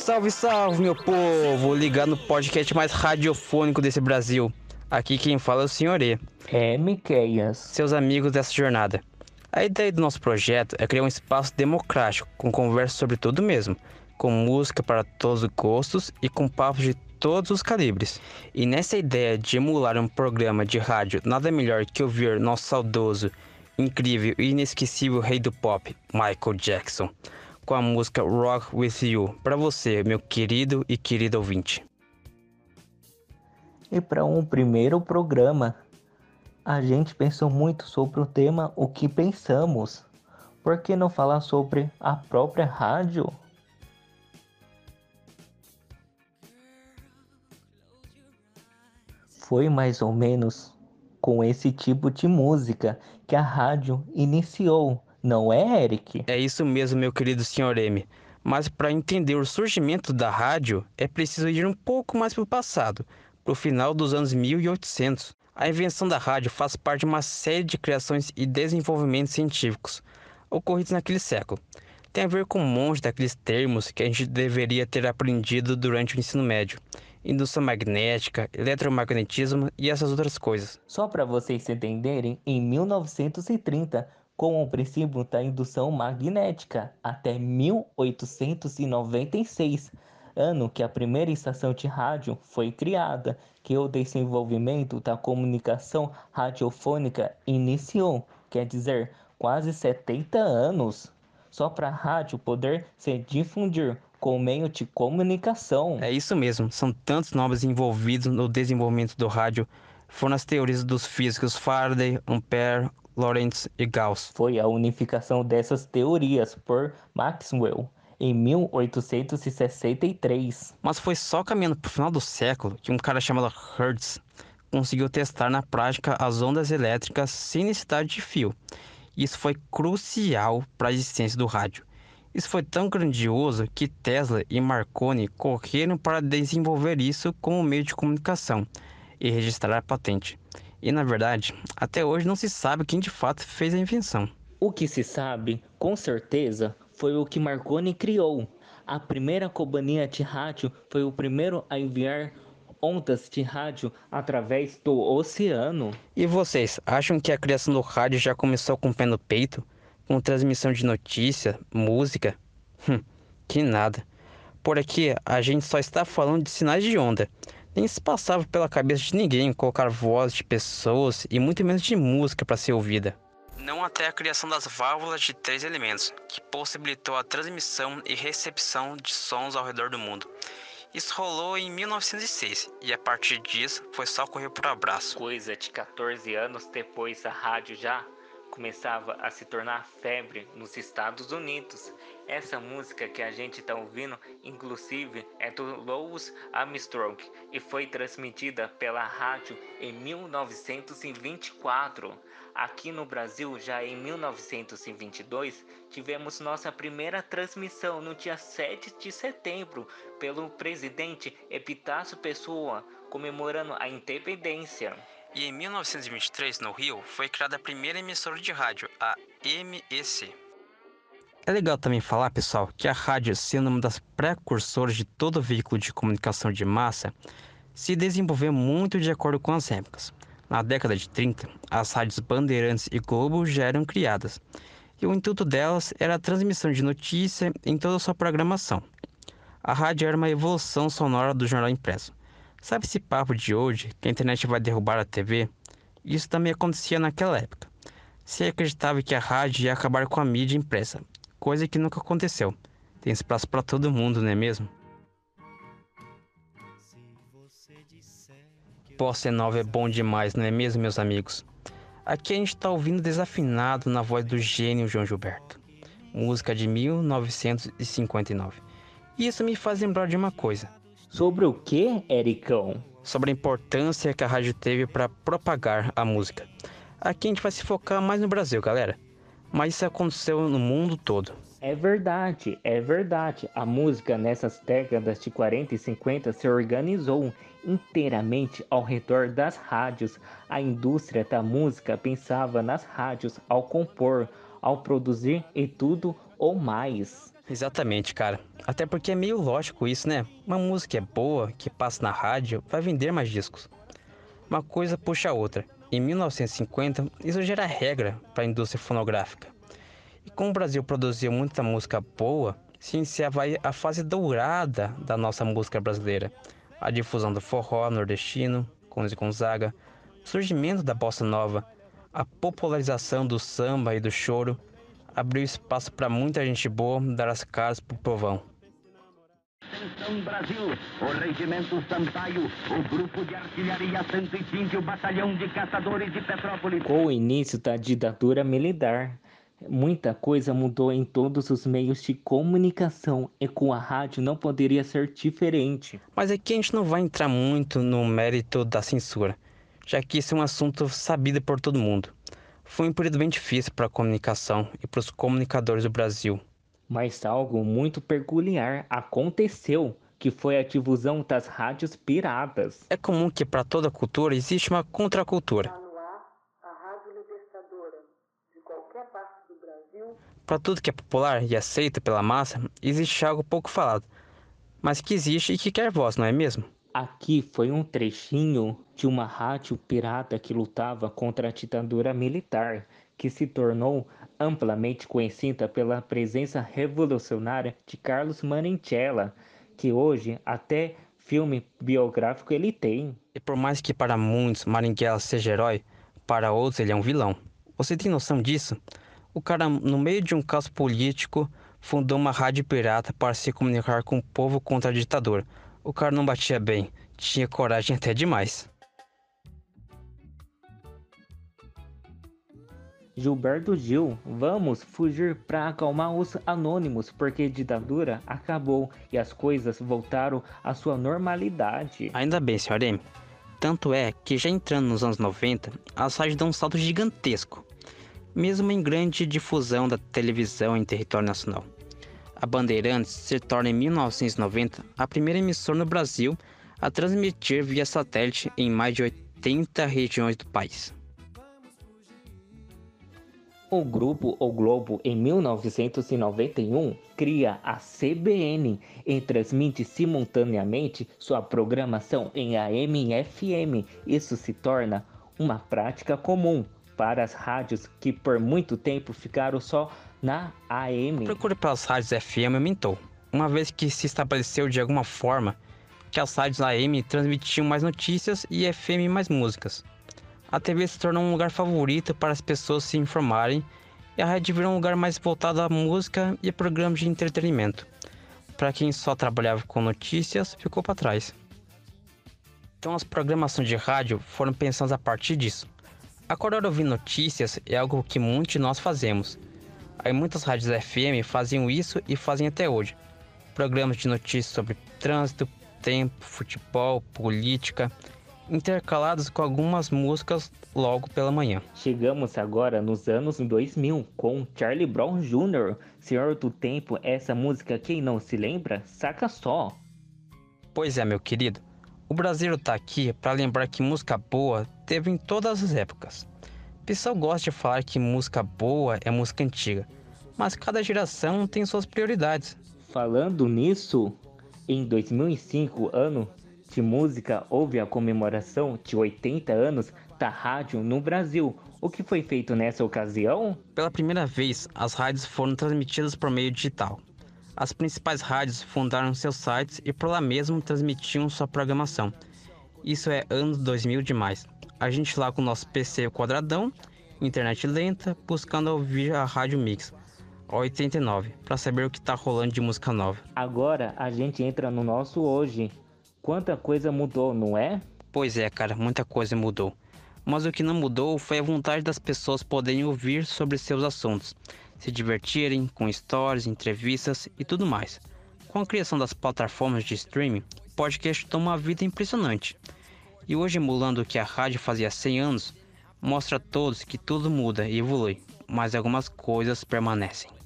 Salve, salve, meu povo! Ligado no podcast mais radiofônico desse Brasil. Aqui quem fala é o Senhor E. É, Miqueias. Seus amigos dessa jornada. A ideia do nosso projeto é criar um espaço democrático, com conversa sobre tudo mesmo, com música para todos os gostos e com papos de todos os calibres. E nessa ideia de emular um programa de rádio, nada melhor que ouvir nosso saudoso, incrível e inesquecível rei do pop, Michael Jackson, com a música Rock With You, para você, meu querido e querido ouvinte. E para um primeiro programa, a gente pensou muito sobre o tema O que pensamos. Por que não falar sobre a própria rádio? Foi mais ou menos com esse tipo de música que a rádio iniciou, não é, Eric? É isso mesmo, meu querido Sr. M. Mas para entender o surgimento da rádio, é preciso ir um pouco mais para o passado, para o final dos anos 1800. A invenção da rádio faz parte de uma série de criações e desenvolvimentos científicos ocorridos naquele século. Tem a ver com um monte daqueles termos que a gente deveria ter aprendido durante o ensino médio. Indução magnética, eletromagnetismo e essas outras coisas. Só para vocês entenderem, em 1930, com o princípio da indução magnética, até 1896, ano que a primeira estação de rádio foi criada, que o desenvolvimento da comunicação radiofônica iniciou, quer dizer, quase 70 anos, só para a rádio poder se difundir com meio de comunicação. É isso mesmo, são tantos nomes envolvidos no desenvolvimento do rádio. Foram as teorias dos físicos Faraday, Ampere, Lorentz e Gauss. Foi a unificação dessas teorias por Maxwell em 1863. Mas foi só caminhando para o final do século que um cara chamado Hertz conseguiu testar na prática as ondas elétricas sem necessidade de fio. Isso foi crucial para a existência do rádio. Isso foi tão grandioso que Tesla e Marconi correram para desenvolver isso como meio de comunicação e registrar a patente. E na verdade, até hoje não se sabe quem de fato fez a invenção. O que se sabe, com certeza, foi o que Marconi criou. A primeira companhia de rádio foi o primeiro a enviar ondas de rádio através do oceano. E vocês, acham que a criação do rádio já começou com o pé no peito? Com transmissão de notícia, música? Hum, que nada. Por aqui, a gente só está falando de sinais de onda. Nem se passava pela cabeça de ninguém colocar voz de pessoas e muito menos de música para ser ouvida não até a criação das válvulas de três elementos, que possibilitou a transmissão e recepção de sons ao redor do mundo. Isso rolou em 1906 e a partir disso foi só correr por abraço. Coisa de 14 anos depois a rádio já começava a se tornar febre nos Estados Unidos. Essa música que a gente está ouvindo, inclusive, é do Louis Armstrong e foi transmitida pela rádio em 1924. Aqui no Brasil, já em 1922, tivemos nossa primeira transmissão no dia 7 de setembro pelo presidente Epitácio Pessoa, comemorando a independência. E em 1923, no Rio, foi criada a primeira emissora de rádio, a MEC. É legal também falar, pessoal, que a rádio, sendo uma das precursoras de todo veículo de comunicação de massa, se desenvolveu muito de acordo com as épocas. Na década de 30, as rádios Bandeirantes e Globo já eram criadas, e o intuito delas era a transmissão de notícia em toda a sua programação. A rádio era uma evolução sonora do jornal impresso. Sabe esse papo de hoje que a internet vai derrubar a TV? Isso também acontecia naquela época. Se acreditava que a rádio ia acabar com a mídia impressa, coisa que nunca aconteceu. Tem espaço para todo mundo, não é mesmo? Bossa Nova é bom demais, não é mesmo, meus amigos? Aqui a gente está ouvindo desafinado na voz do gênio João Gilberto. Música de 1959. E isso me faz lembrar de uma coisa. Sobre o que, Ericão? Sobre a importância que a rádio teve para propagar a música. Aqui a gente vai se focar mais no Brasil, galera. Mas isso aconteceu no mundo todo. É verdade, é verdade. A música nessas décadas de 40 e 50 se organizou inteiramente ao redor das rádios. A indústria da música pensava nas rádios ao compor, ao produzir e tudo ou mais. Exatamente, cara. Até porque é meio lógico isso, né? Uma música é boa, que passa na rádio, vai vender mais discos. Uma coisa puxa a outra. Em 1950, isso já era regra para a indústria fonográfica. E como o Brasil produziu muita música boa, se iniciava a fase dourada da nossa música brasileira. A difusão do forró nordestino, com Luiz Gonzaga, o surgimento da bossa nova, a popularização do samba e do choro, abriu espaço para muita gente boa dar as caras pro povão. Atenção Brasil, o Regimento Sampaio, o Grupo de Artilharia 105, o Batalhão de Caçadores de Petrópolis. Com o início da ditadura militar, muita coisa mudou em todos os meios de comunicação e com a rádio não poderia ser diferente. Mas aqui a gente não vai entrar muito no mérito da censura, já que isso é um assunto sabido por todo mundo. Foi um período bem difícil para a comunicação e para os comunicadores do Brasil. Mas algo muito peculiar aconteceu, que foi a difusão das rádios piratas. É comum que para toda cultura existe uma contracultura. Para tudo que é popular e aceito pela massa, existe algo pouco falado, mas que existe e que quer voz, não é mesmo? Aqui foi um trechinho de uma rádio pirata que lutava contra a ditadura militar que se tornou amplamente conhecida pela presença revolucionária de Carlos Marinchella, que hoje até filme biográfico ele tem. E por mais que para muitos Marinchella seja herói, para outros ele é um vilão. Você tem noção disso? O cara, no meio de um caos político, fundou uma rádio pirata para se comunicar com o povo contra a ditadura. O cara não batia bem, tinha coragem até demais. Gilberto Gil, vamos fugir para acalmar os anônimos, porque a ditadura acabou e as coisas voltaram à sua normalidade. Ainda bem, Sr. M. Tanto é que já entrando nos anos 90, as rádios dão um salto gigantesco, mesmo em grande difusão da televisão em território nacional. A Bandeirantes se torna em 1990 a primeira emissora no Brasil a transmitir via satélite em mais de 80 regiões do país. O grupo O Globo, em 1991, cria a CBN e transmite simultaneamente sua programação em AM e FM. Isso se torna uma prática comum para as rádios que por muito tempo ficaram só na AM. Procure pelas rádios FM aumentou, uma vez que se estabeleceu de alguma forma que as rádios AM transmitiam mais notícias e FM mais músicas a TV se tornou um lugar favorito para as pessoas se informarem e a rádio virou um lugar mais voltado à música e a programas de entretenimento. Para quem só trabalhava com notícias, ficou para trás. Então as programações de rádio foram pensadas a partir disso. Acordar ouvir notícias é algo que muitos de nós fazemos. Aí muitas rádios FM faziam isso e fazem até hoje. Programas de notícias sobre trânsito, tempo, futebol, política, intercalados com algumas músicas logo pela manhã. Chegamos agora nos anos 2000 com Charlie Brown Jr., Senhor do Tempo, essa música quem não se lembra, saca só. Pois é, meu querido. O Brasil tá aqui para lembrar que música boa teve em todas as épocas. O pessoal gosta de falar que música boa é música antiga, mas cada geração tem suas prioridades. Falando nisso, em 2005, ano de música houve a comemoração de 80 anos da rádio no Brasil. O que foi feito nessa ocasião? Pela primeira vez, as rádios foram transmitidas por meio digital. As principais rádios fundaram seus sites e por lá mesmo transmitiam sua programação. Isso é anos 2000 demais. A gente lá com o nosso PC quadradão, internet lenta, buscando ouvir a Rádio Mix. 89, para saber o que tá rolando de música nova. Agora a gente entra no nosso hoje, Quanta coisa mudou, não é? Pois é, cara, muita coisa mudou. Mas o que não mudou foi a vontade das pessoas poderem ouvir sobre seus assuntos, se divertirem com histórias, entrevistas e tudo mais. Com a criação das plataformas de streaming, o podcast toma uma vida impressionante. E hoje, emulando o que a rádio fazia há 100 anos, mostra a todos que tudo muda e evolui, mas algumas coisas permanecem.